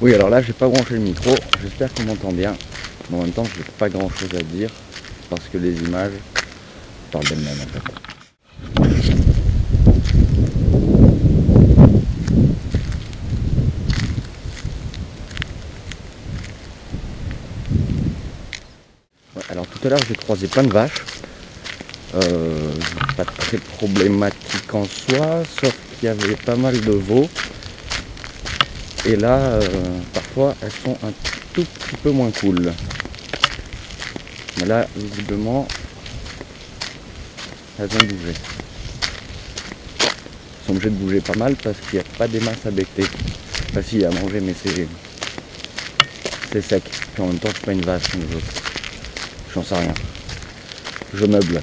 Oui, alors là, j'ai pas branché le micro. J'espère qu'on m'entend bien. Mais en même temps, j'ai pas grand chose à dire parce que les images parlent d'elles-mêmes en fait. Alors tout à l'heure, j'ai croisé plein de vaches. Euh, pas très problématique en soi, sauf qu'il y avait pas mal de veaux. Et là, euh, parfois, elles sont un tout petit peu moins cool. Mais là, visiblement, elles ont bougé. Elles sont obligées de bouger pas mal parce qu'il n'y a pas des masses à becter. Enfin si, à manger, mais c'est c'est sec. Puis en même temps, c'est pas une vache. J'en sais rien. Je meuble.